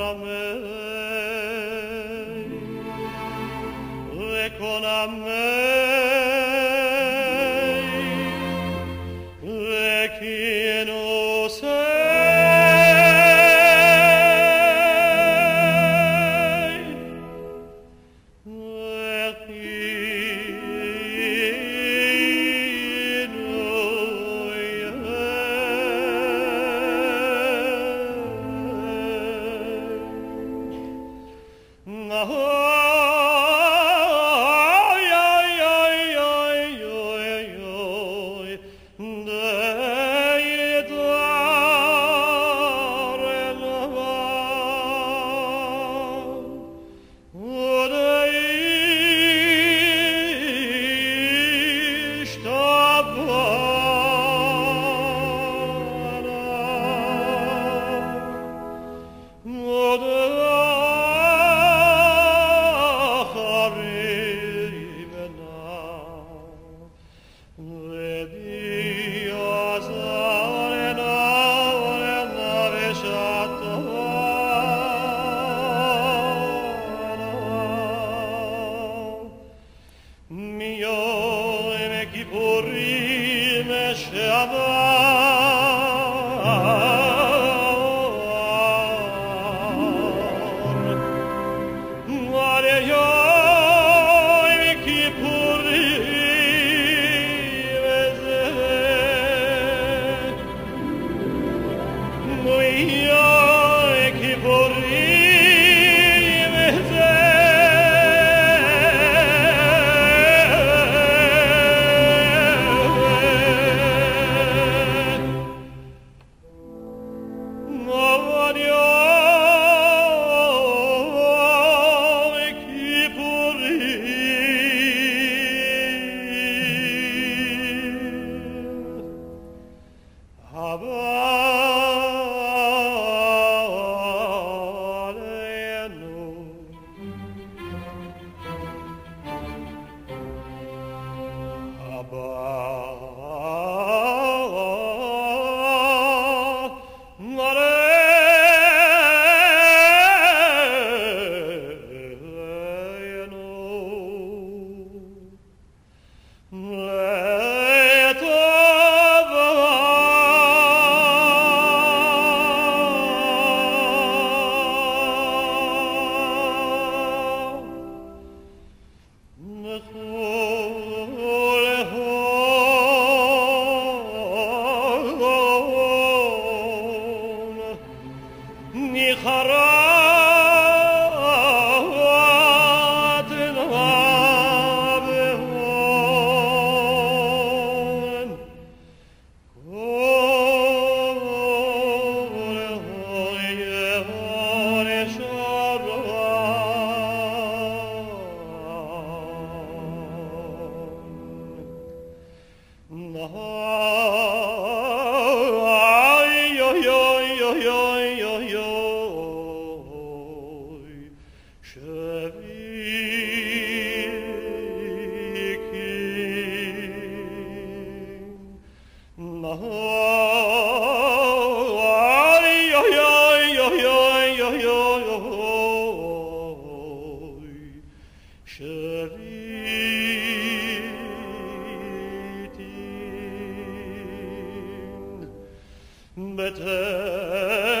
afara e con a Oh, dorime și amare. better